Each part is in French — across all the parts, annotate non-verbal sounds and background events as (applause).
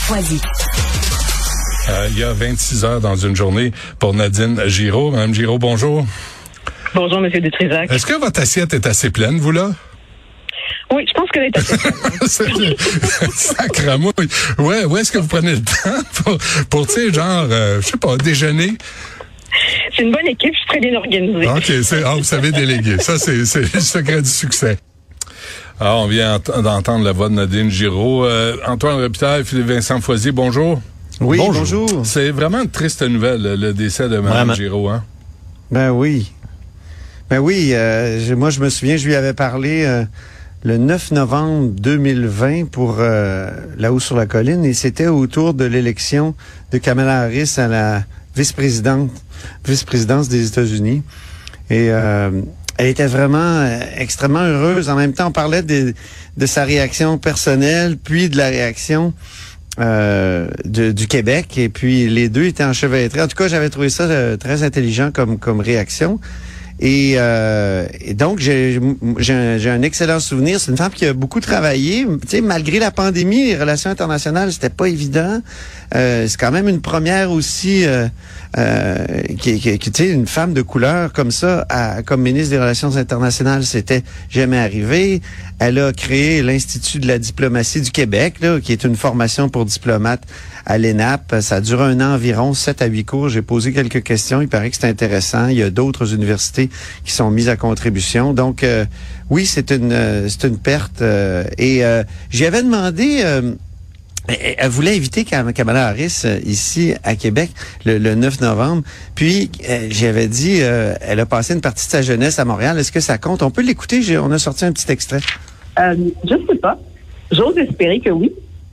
Foisy. Euh, il y a 26 heures dans une journée pour Nadine Giraud. Madame Giraud, bonjour. Bonjour, Monsieur Dutrisac. Est-ce que votre assiette est assez pleine, vous, là? Oui, je pense que est assez (laughs) (laughs) Sacramouille. Ouais, où est-ce que vous prenez le temps pour, pour tu sais, genre, euh, je sais pas, déjeuner? C'est une bonne équipe, je suis très bien organisée. OK, ah, vous savez déléguer. Ça, c'est le secret du succès. Alors, on vient ent- d'entendre la voix de Nadine Giraud. Euh, Antoine Repitaille, Philippe Vincent Foisy, bonjour. Oui, bonjour. C'est vraiment une triste nouvelle, le- décès de Mme Vraiment. Giraud, hein? Ben oui. Ben oui, euh, je- moi je me souviens, je lui avais parlé euh, le 9 novembre 2020 pour euh, là-haut sur la colline et c'était autour de l'élection de Kamala Harris à la vice-présidente, vice-présidence des États-Unis. Et euh, elle était vraiment euh, extrêmement heureuse. En même temps, on parlait de, sa réaction personnelle, puis de la réaction euh, du Québec. Et puis les deux étaient enchevêtrés. En tout cas, j'avais trouvé ça euh, très intelligent comme, comme réaction. Et, euh, donc, j'ai un, excellent souvenir. C'est une femme qui a beaucoup travaillé. Tu sais, malgré la pandémie, les relations internationales, c'était pas évident. Euh, c'est quand même une première aussi, euh, euh, qui, qui, qui, une femme de couleur comme ça, à- comme ministre des Relations internationales, c'était jamais arrivé. Elle a créé l'Institut de la diplomatie du Québec, là, qui est une formation pour diplomates à l'ENAP. Ça dure un an environ, 7 à 8 cours. J'ai posé quelques questions. Il paraît que c'est intéressant. Il y a d'autres universités qui sont mises à contribution. Donc, euh, oui, c'est une, euh, c'est une perte. euh, et euh, j'avais demandé... euh, elle voulait inviter Kam- Kamala Harris ici à Québec le, le 9 novembre. Puis j'avais dit, euh, elle a passé une partie de sa jeunesse à Montréal. Est-ce que ça compte? On peut l'écouter. On a sorti un petit extrait. Euh, je ne sais pas. J'ose espérer que oui.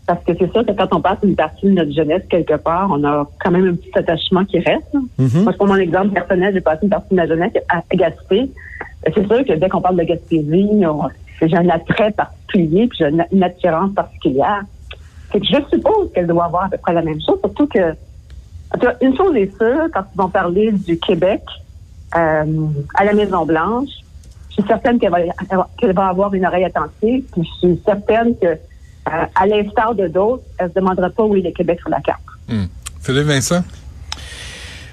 Parce que c'est sûr que quand on passe une partie de notre jeunesse quelque part, on a quand même un petit attachement qui reste. Mhm. Moi, pour mon exemple personnel, j'ai passé une partie de ma jeunesse à Gaspé. C'est sûr que dès qu'on parle de Gaspésie, j'ai un attrait particulier, puis j'ai une, attirance particulière. Que je suppose qu'elle doit avoir à peu près la même chose, surtout que une chose est sûre, quand ils vont parler du Québec euh, à la Maison-Blanche, je suis certaine qu'elle va, qu'elle va avoir une oreille attentive, puis je suis certaine que, euh, à l'instar de d'autres, elle se demandera pas où est le Québec sur la carte. Philippe Vincent?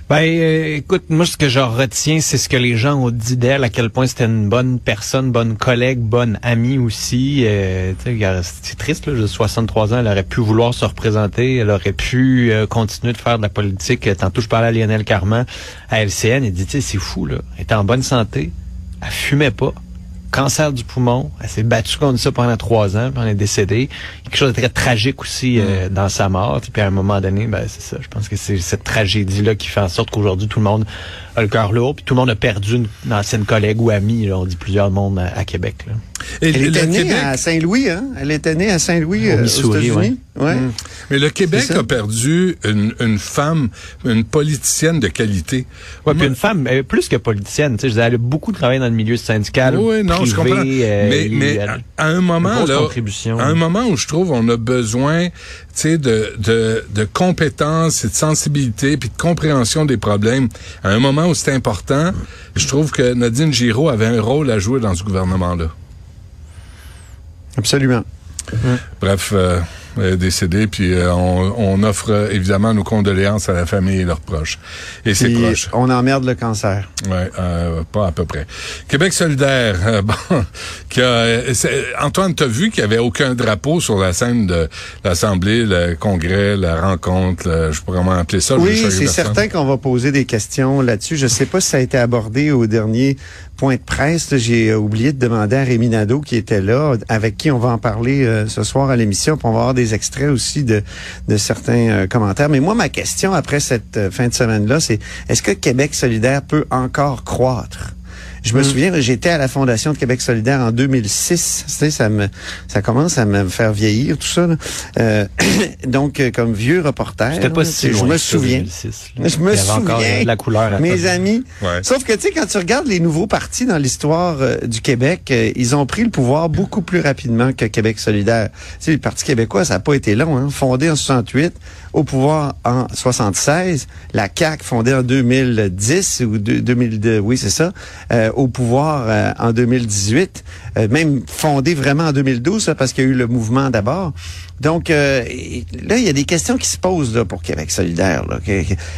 Ben, euh, écoute, moi, ce que je retiens, c'est ce que les gens ont dit d'elle, à quel point c'était une bonne personne, bonne collègue, bonne amie aussi. Euh, c'est triste, là, de 63 ans, elle aurait pu vouloir se représenter, elle aurait pu euh, continuer de faire de la politique. Tantôt, je parlais à Lionel Carman à LCN, il dit, tu sais, c'est fou, là. Elle était en bonne santé, elle fumait pas. Cancer du poumon, elle s'est battue contre ça pendant trois ans, puis elle est décédée. Quelque chose de très tragique aussi euh, dans sa mort. Puis à un moment donné, ben c'est ça. Je pense que c'est cette tragédie-là qui fait en sorte qu'aujourd'hui tout le monde a le cœur lourd, puis tout le monde a perdu une, une ancienne collègue ou amie. Là, on dit plusieurs monde à, à Québec. Là. Et Elle le était née Québec- à Saint-Louis, hein? Elle était née à Saint-Louis, Au euh, aux États-Unis. Ouais. Mm. Mais le Québec a perdu une, une femme, une politicienne de qualité. Ouais, puis une femme, euh, plus que politicienne, tu sais, elle a beaucoup travaillé dans le milieu syndical. Oui, non, je comprends. euh, mais à, à un moment là, contribution. à un moment où je trouve on a besoin, tu sais, de, de de compétences et de sensibilité puis de compréhension des problèmes. À un moment où c'est important, je trouve que Nadine Giraud avait un rôle à jouer dans ce gouvernement Absolument. Bref, euh, décédée, puis euh, on, on offre euh, évidemment nos condoléances à la famille et leurs proches. Et ses Puis, proches. on emmerde le cancer. Ouais, euh, pas à peu près. Québec solidaire, euh, (laughs) bon, qui a, c'est- Antoine, t'as vu qu'il y avait aucun drapeau sur la scène de l'Assemblée, le Congrès, la rencontre, le- je pas comment appeler ça. Oui, c'est certain qu'on va poser des questions là-dessus. Je sais pas si ça a été abordé au dernier point de presse. J'ai euh, oublié de demander à Rémi Nadeau qui était là, avec qui on va en parler euh, ce soir à l'émission. Puis on va avoir des extraits aussi de, certains euh, commentaires. Mais moi, ma question après cette fin de semaine-là, c'est est-ce que Québec solidaire peut encore croître? Je me souviens, j'étais à la Fondation de Québec solidaire en 2006. Tu sais, ça me, ça commence à me faire vieillir, tout ça. là. Euh, (clears throat) donc, euh, comme vieux reporter. C'était pas là, si Je me souviens. 2006, là. Je me Il y avait encore souviens. la couleur à Mes amis. Ouais. Sauf que, tu sais, quand tu regardes les nouveaux partis dans l'histoire euh, du Québec, euh, ils ont pris le pouvoir beaucoup plus rapidement que Québec solidaire. Tu sais, le Parti québécois, ça n'a pas été long. Hein? Fondé en 68, au pouvoir en 76. La CAQ, fondée en 2010 ou deux- 2002, oui, c'est ça, euh, au pouvoir euh, en 2018. Euh, même fondée vraiment en 2012, là, parce qu'il y a eu le mouvement d'abord. Donc, euh, là, il y a des questions qui se posent là, pour Québec solidaire.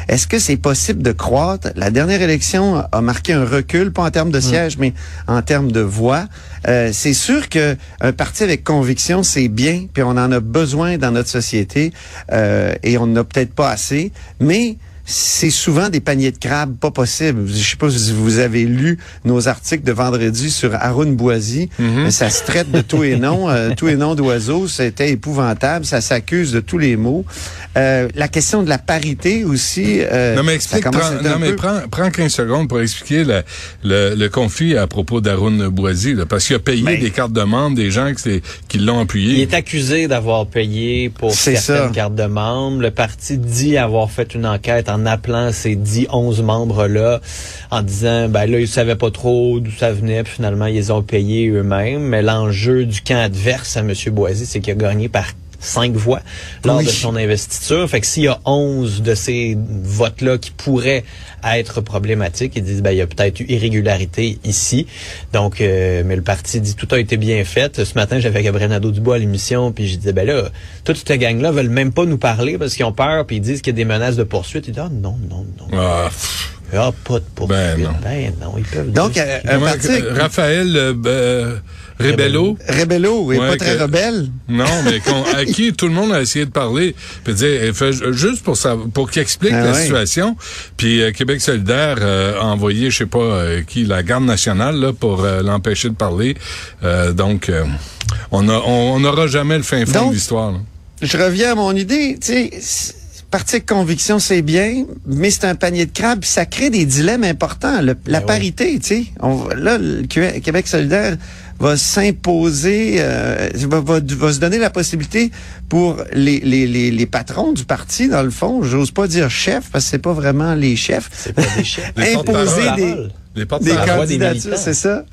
Est-ce que c'est possible de croître? La dernière élection a marqué un recul, pas en termes de sièges, mais en termes de voix. Euh, c'est sûr que un parti avec conviction, c'est bien, puis on en a besoin dans notre société, euh, et on n'en a peut-être pas assez, mais c'est souvent des paniers de crabes, pas possible. Je sais pas si vous avez lu nos articles de vendredi sur Haroun Boisy. Mhm. Ça se traite de tout et non, euh, tout et non d'oiseaux. C'était épouvantable. Ça s'accuse de tous les mots. Euh, la question de la parité aussi. euh, Non, mais explique, prends, non, mais peu- prends, prends 15 secondes pour expliquer le, le, le conflit à propos d'Arun Boisy, là, parce qu'il a payé Ben- des cartes de membres des gens qui, l'ont appuyé. Il est accusé d'avoir payé pour certaines ça. cartes de membres. Le parti dit avoir fait une enquête en appelant ces 10, 11 membres-là, en disant, ben là, ils savaient pas trop d'où ça venait, puis finalement, ils ont payés eux-mêmes. Mais l'enjeu du camp adverse à M. Boisy, c'est qu'il a gagné par cinq voix lors Oui. de son investiture. Fait que s'il y a 11 de ces votes-là qui pourraient être problématiques, ils disent, ben, il y a peut-être eu irrégularité ici. Donc, euh, mais le parti dit, tout a été bien fait. Ce matin, j'avais Gabriel Nadeau-Dubois à l'émission, puis je disais, ben là, toute cette gang-là veulent même pas nous parler parce qu'ils ont peur, puis ils disent qu'il y a des menaces de poursuite. Ils disent, ah, non, non, non. Ah. Ah, pas de poursuite. Ben non. Ben non, ils peuvent Donc, juste- euh, un Comment- parti euh, Raphaël euh, euh, Rebello. Rebello est Ouais, pas très que- rebelle. Non, mais qu'on- à qui tout le monde a essayé de parler, puis dire, eh, fait, juste pour ça, pour qu'il explique Ah la ouais. situation. Puis euh, Québec solidaire euh, a envoyé, je sais pas euh, qui, la garde nationale là pour euh, l'empêcher de parler. Euh, donc, euh, on a- on on n'aura jamais le fin fond Donc- de l'histoire. là. Je reviens à mon idée, tu sais, parti de conviction, c'est bien, mais c'est un panier de crabes, puis ça crée des dilemmes importants. Le- la ouais. parité, tu sais. On- Là, le Qué- Québec solidaire va s'imposer, euh, va, va- va se donner la possibilité pour les, les, les, les patrons du parti, dans le fond, j'ose pas dire chef, parce que c'est pas vraiment les chefs, c'est pas des chefs. (laughs) Imposer des, des candidatures, c'est ça.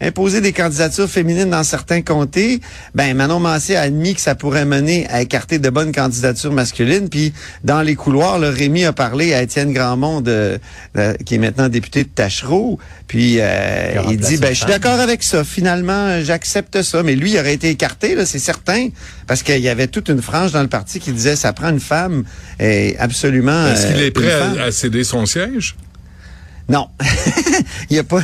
Imposer des candidatures féminines dans certains comtés. Ben, Manon Massé a admis que ça pourrait mener à écarter de bonnes candidatures masculines. Puis, dans les couloirs, là, Rémi a parlé à Étienne Grandmont, de, de- qui est maintenant député de Tachereau. Puis, euh, il dit, ben, je suis d'accord avec ça. Finalement, euh, j'accepte ça. Mais lui, il aurait été écarté, là, c'est certain. Parce qu'il y avait toute une frange dans le parti qui disait, ça prend une femme. Et absolument. Est-ce qu'il euh, est prêt femme. à, à céder son siège? Non. (laughs) il a pas,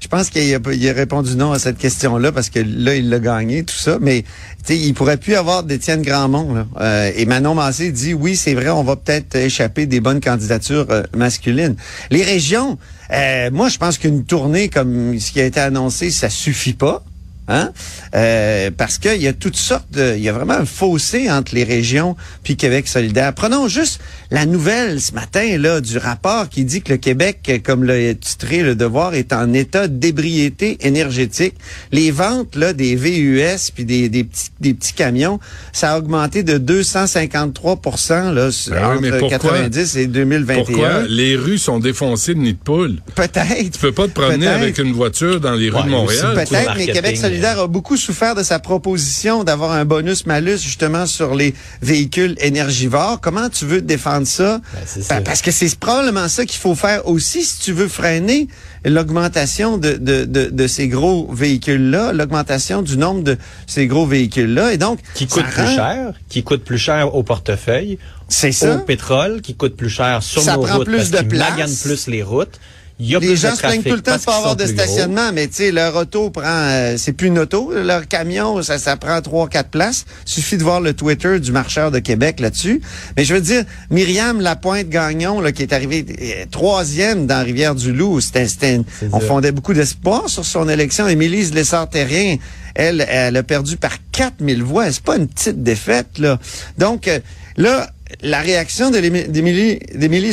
je pense qu'il a, il a répondu non à cette question-là parce que là, il l'a gagné, tout ça. Mais, il pourrait plus avoir d'Étienne Grandmont, là. Euh, et Manon Massé dit, oui, c'est vrai, on va peut-être échapper des bonnes candidatures euh, masculines. Les régions, euh, moi, je pense qu'une tournée comme ce qui a été annoncé, ça suffit pas. Hein? Euh, parce qu'il y a toutes sortes de, il y a vraiment un fossé entre les régions puis Québec solidaire. Prenons juste la nouvelle ce matin là du rapport qui dit que le Québec, comme l'a titré le Devoir, est en état d'ébriété énergétique. Les ventes là des VUS puis des, des petits des petits camions, ça a augmenté de 253% là Ben oui, entre pourquoi? 90 et 2021. Pourquoi? Les rues sont défoncées de nids de poules. Peut-être. Tu peux pas te promener avec une voiture dans les rues Ouais, de Montréal. Peut-être, mais Québec solidaire a beaucoup souffert de sa proposition d'avoir un bonus-malus justement sur les véhicules énergivores. Comment tu veux défendre ça? Ben, ça. Parce que c'est probablement ça qu'il faut faire aussi si tu veux freiner l'augmentation de, de, de, de ces gros véhicules-là, l'augmentation du nombre de ces gros véhicules-là. Et donc, qui coûte plus cher, qui coûte plus cher au portefeuille, C'est au ça. pétrole, qui coûte plus cher sur Ça nos prend routes plus parce de qu'ils maganent plus les routes. Il y a Les gens se plaignent tout le temps de pas avoir de gros. stationnement, mais tu sais, leur auto prend, euh, c'est plus une auto, leur camion, ça, ça prend trois, quatre places. Suffit de voir le Twitter du marcheur de Québec là-dessus. Mais je veux dire, Myriam Lapointe-Gagnon, là, qui est arrivée euh, troisième dans Rivière-du-Loup, c'était, on fondait beaucoup d'espoir sur son élection. Émilise Lessard-Terrien, elle, elle a perdu par 4000 voix. C'est pas une petite défaite, là. Donc, euh, là, la réaction d'Émilie-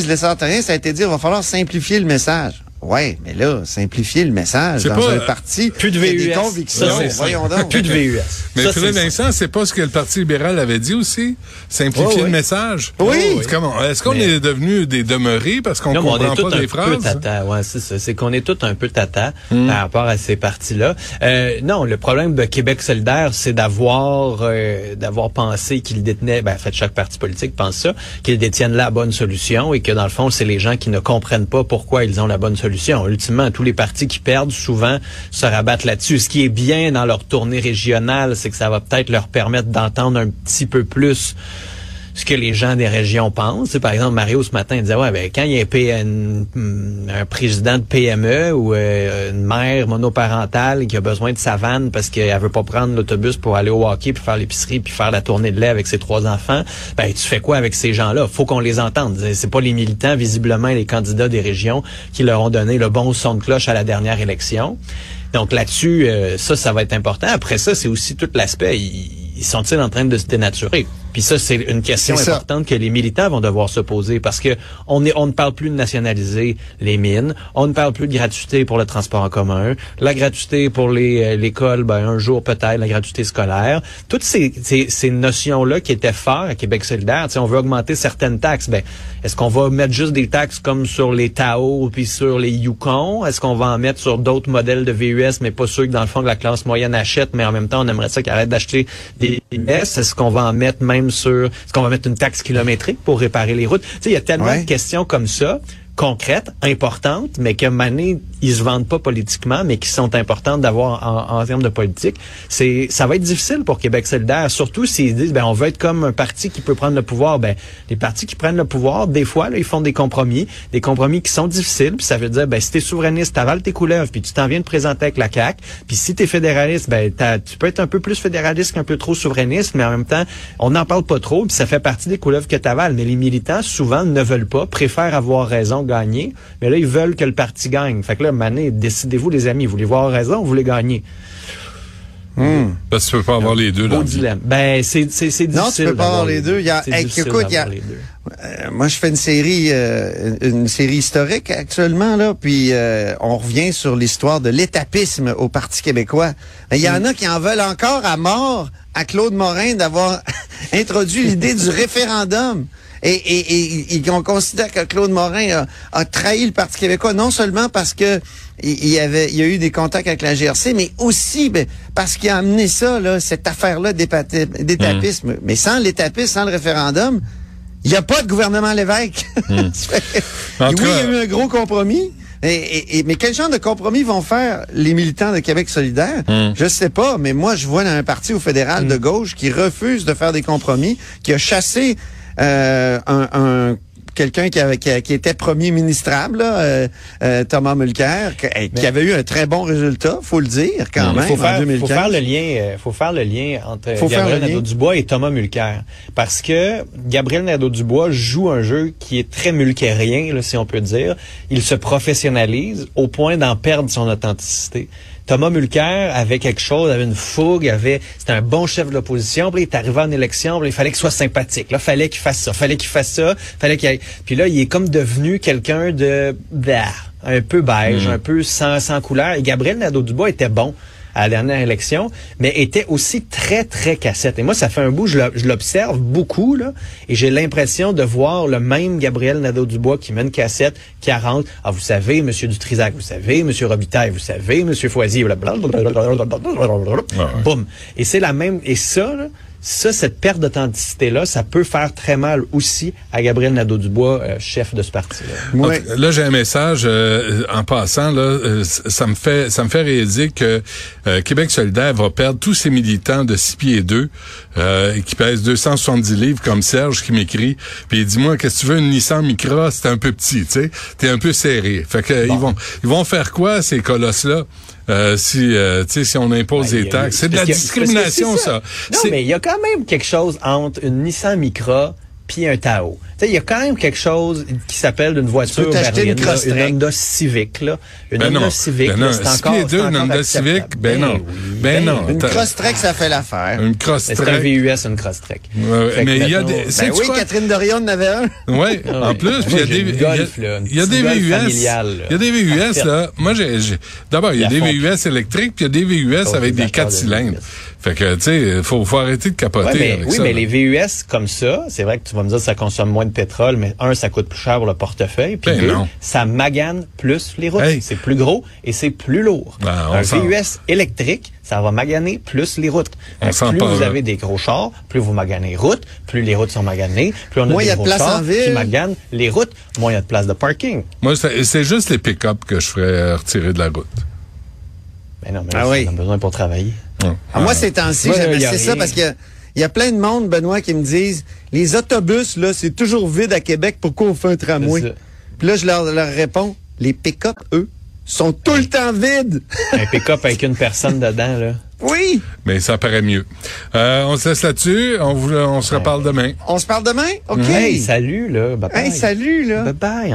Lessard-Terrien, ça a été de dire, il va falloir simplifier le message. Ouais, mais là, simplifier le message C'est dans pas, un euh, parti Plus de des VUS. convictions. Ça, c'est voyons donc. Plus de VUS. Mais Ça, Philippe c'est- Vincent, c'est pas ce que le Parti libéral avait dit aussi? Simplifier le message? Oui. C'est Comment? Est-ce qu'on Mais- est devenu des demeurés parce qu'on Non, mais on comprend est tous pas peu phrases? tata. Ouais, c'est ça. C'est qu'on est tous un peu tata Hmm. par rapport à ces partis-là. Euh, non, le problème de Québec solidaire, c'est d'avoir euh, d'avoir pensé qu'ils détenaient, ben, en fait, chaque parti politique pense ça, qu'ils détiennent la bonne solution et que dans le fond, c'est les gens qui ne comprennent pas pourquoi ils ont la bonne solution. Ultimement, tous les partis qui perdent souvent se rabattent là-dessus. Ce qui est bien dans leur tournée régionale, c'est que ça va peut-être leur permettre d'entendre un petit peu plus ce que les gens des régions pensent. Tu par exemple, Mario ce matin disait ouais ben quand il y a un, PN un président de PME ou euh, une mère monoparentale qui a besoin de sa vanne parce qu'elle veut pas prendre l'autobus pour aller au hockey puis faire l'épicerie puis faire la tournée de lait avec ses trois enfants, ben tu fais quoi avec ces gens-là? Faut qu'on les entende. C'est pas les militants visiblement les candidats des régions qui leur ont donné le bon son de cloche à la dernière élection. Donc là-dessus, euh, ça, ça va être important. Après ça, c'est aussi tout l'aspect. Ils sont-ils en train de se dénaturer? Puis ça, c'est une question importante que les militants vont devoir se poser parce que on, est, on ne parle plus de nationaliser les mines, on ne parle plus de gratuité pour le transport en commun, la gratuité pour les euh, l'école, ben un jour peut-être la gratuité scolaire. Toutes ces, ces, ces notions-là qui étaient fortes à Québec solidaire, on veut augmenter certaines taxes, ben est-ce qu'on va mettre juste des taxes comme sur les Tao puis sur les Yukon? Est-ce qu'on va en mettre sur d'autres modèles de VUS, mais pas ceux que dans le fond que la classe moyenne achète, mais en même temps on aimerait ça qu'ils arrêtent d'acheter des VUS? Est-ce qu'on va en mettre même sur, est-ce qu'on va mettre une taxe kilométrique pour réparer les routes? Tu sais, il y a tellement Ouais. de questions comme ça concrètes, importantes, mais que mané, ils se vendent pas politiquement, mais qui sont importantes d'avoir en, en termes de politique. C'est, ça va être difficile pour Québec solidaire, surtout s'ils disent, ben, on veut être comme un parti qui peut prendre le pouvoir. Ben, les partis qui prennent le pouvoir, des fois, là, ils font des compromis, des compromis qui sont difficiles, ça veut dire, ben, si t'es souverainiste, t'avales tes couleuvres, puis tu t'en viens de présenter avec la CAQ, puis si t'es fédéraliste, ben, tu peux être un peu plus fédéraliste qu'un peu trop souverainiste, mais en même temps, on n'en parle pas trop, puis ça fait partie des couleuvres que t'avales. Mais les militants, souvent, ne veulent pas, préfèrent avoir raison, gagner, mais là, ils veulent que le parti gagne. Fait que là, Mané, décidez-vous, les amis, vous voulez avoir raison, ou vous voulez gagner? Parce que tu peux pas avoir les deux Beau dilemme. Ben, c'est, c'est, c'est Non, difficile. tu peux pas avoir les deux. Il y a- hey, difficile écoute, il y a-. Euh, moi, je fais une série, euh, une série historique actuellement là, puis euh, on revient sur l'histoire de l'étapisme au Parti québécois. Il y en a qui en veulent encore à mort à Claude Morin d'avoir (laughs) introduit l'idée du référendum. Et, et, et, et on considère que Claude Morin a, a trahi le Parti québécois, non seulement parce que il y avait, il y a eu des contacts avec la GRC, mais aussi ben, parce qu'il a amené ça, là, cette affaire-là d'étapisme. Mais sans l'étapisme, sans le référendum, il n'y a pas de gouvernement Lévesque. (laughs) En oui, il y a eu un gros compromis. Et, et- et- mais quel genre de compromis vont faire les militants de Québec solidaire? Je sais pas, mais moi, je vois dans un parti au fédéral de gauche qui refuse de faire des compromis, qui a chassé un, un- quelqu'un qui, qui, qui était premier ministrable, là, euh, euh, Thomas Mulcair, qui, eh, qui avait eu un très bon résultat, faut le dire quand même, faut en faire, 2015. faut faire le lien, euh, faut faire le lien entre Faut Gabriel. Nadeau-Dubois et Thomas Mulcair. Parce que Gabriel Nadeau-Dubois joue un jeu qui est très mulcairien, là, si on peut dire. Il se professionnalise au point d'en perdre son authenticité. Thomas Mulcair avait quelque chose, avait une fougue, avait, c'était un bon chef de l'opposition, puis il est arrivé en élection, puis il fallait qu'il soit sympathique. Là, fallait qu'il fasse ça, fallait qu'il fasse ça, fallait qu'il aille- Puis là, il est comme devenu quelqu'un de, bah, un peu beige, un peu sans, sans couleur. Et Gabriel Nadeau-Dubois était bon à la dernière élection, mais était aussi très, très cassette. Et moi, ça fait un bout, je l'o- je l'observe beaucoup, là, et j'ai l'impression de voir le même Gabriel Nadeau-Dubois qui met une cassette, qui rentre. Ah, vous savez, Monsieur Dutrisac, vous savez, Monsieur Robitaille, vous savez, Monsieur Foisy, blablabla. boum. Et c'est la même, et ça, là, ça, cette perte d'authenticité-là, ça peut faire très mal aussi à Gabriel Nadeau-Dubois, euh, chef de ce parti-là. Donc, Là, j'ai un message euh, en passant. Là, euh, ça me fait ça me fait réaliser que euh, Québec solidaire va perdre tous ses militants de 6 pieds 2 euh, qui pèsent 270 livres comme Serge qui m'écrit. Puis il dit moi qu'est-ce que tu veux une Nissan Micra? C'est un peu petit, tu sais, t'es un peu serré. Fait que ils vont ils vont faire quoi ces colosses là si euh, tu sais si on impose Ben, des taxes, c'est de la discrimination c'est ça. Non, mais il y a quand même quelque chose entre une Nissan Micra puis un Tao. Il y a quand même quelque chose qui s'appelle d'une voiture peux t'acheter une berline, là, Crosstrek. une Honda Civic là, une Ben Honda non. Civic, Ben c'est encore deux, c'est une Honda acceptable. Civic, ben non. oui, Ben non. Une cross-trek, ça fait l'affaire. Une Mais cross C'est un VUS, une Crosstrek. Ouais, mais il y a des- Ben oui, quoi? Catherine Dorion en avait un. (laughs) Oui, en plus, il y a des une il y a- Golf, là, une il y a des VUS. Il y a des VUS là. Moi j'ai d'abord il y a des VUS électriques puis il y a des VUS Oh, avec des des quatre acteurs de cylindres. VUS. Fait que tu sais, faut faut arrêter de capoter oui, mais les VUS comme ça, c'est vrai que tu vas me dire que ça consomme moins de pétrole, mais un, ça coûte plus cher pour le portefeuille, puis Ben deux, non. ça magane plus les routes. Hey. C'est plus gros et c'est plus lourd. Ben, un VUS électrique, ça va maganer plus les routes. On plus vous là. avez des gros chars, plus vous maganez routes, plus les routes sont maganées, plus on a Moins il y a de place chars en ville. qui maganent les routes, moins il y a de place de parking. Moi c'est juste les pick-up que je ferais retirer de la route. Ben non, mais Ah là, oui. on a besoin pour travailler. Ouais. Ah, moi, ces temps-ci, ça parce que il y a plein de monde, Benoît, qui me disent les autobus, là, c'est toujours vide à Québec, pourquoi on fait un tramway? C'est ça. Puis là, je leur, leur réponds, les pick-up, eux, sont tout le temps vides. (laughs) Un pick-up avec une personne dedans, là. Oui! Mais ça paraît mieux. Euh, on se laisse là-dessus. On, vous- on se reparle demain. On se parle demain? OK. Hey, salut, là. Bye Hey, salut, là. Bye bye.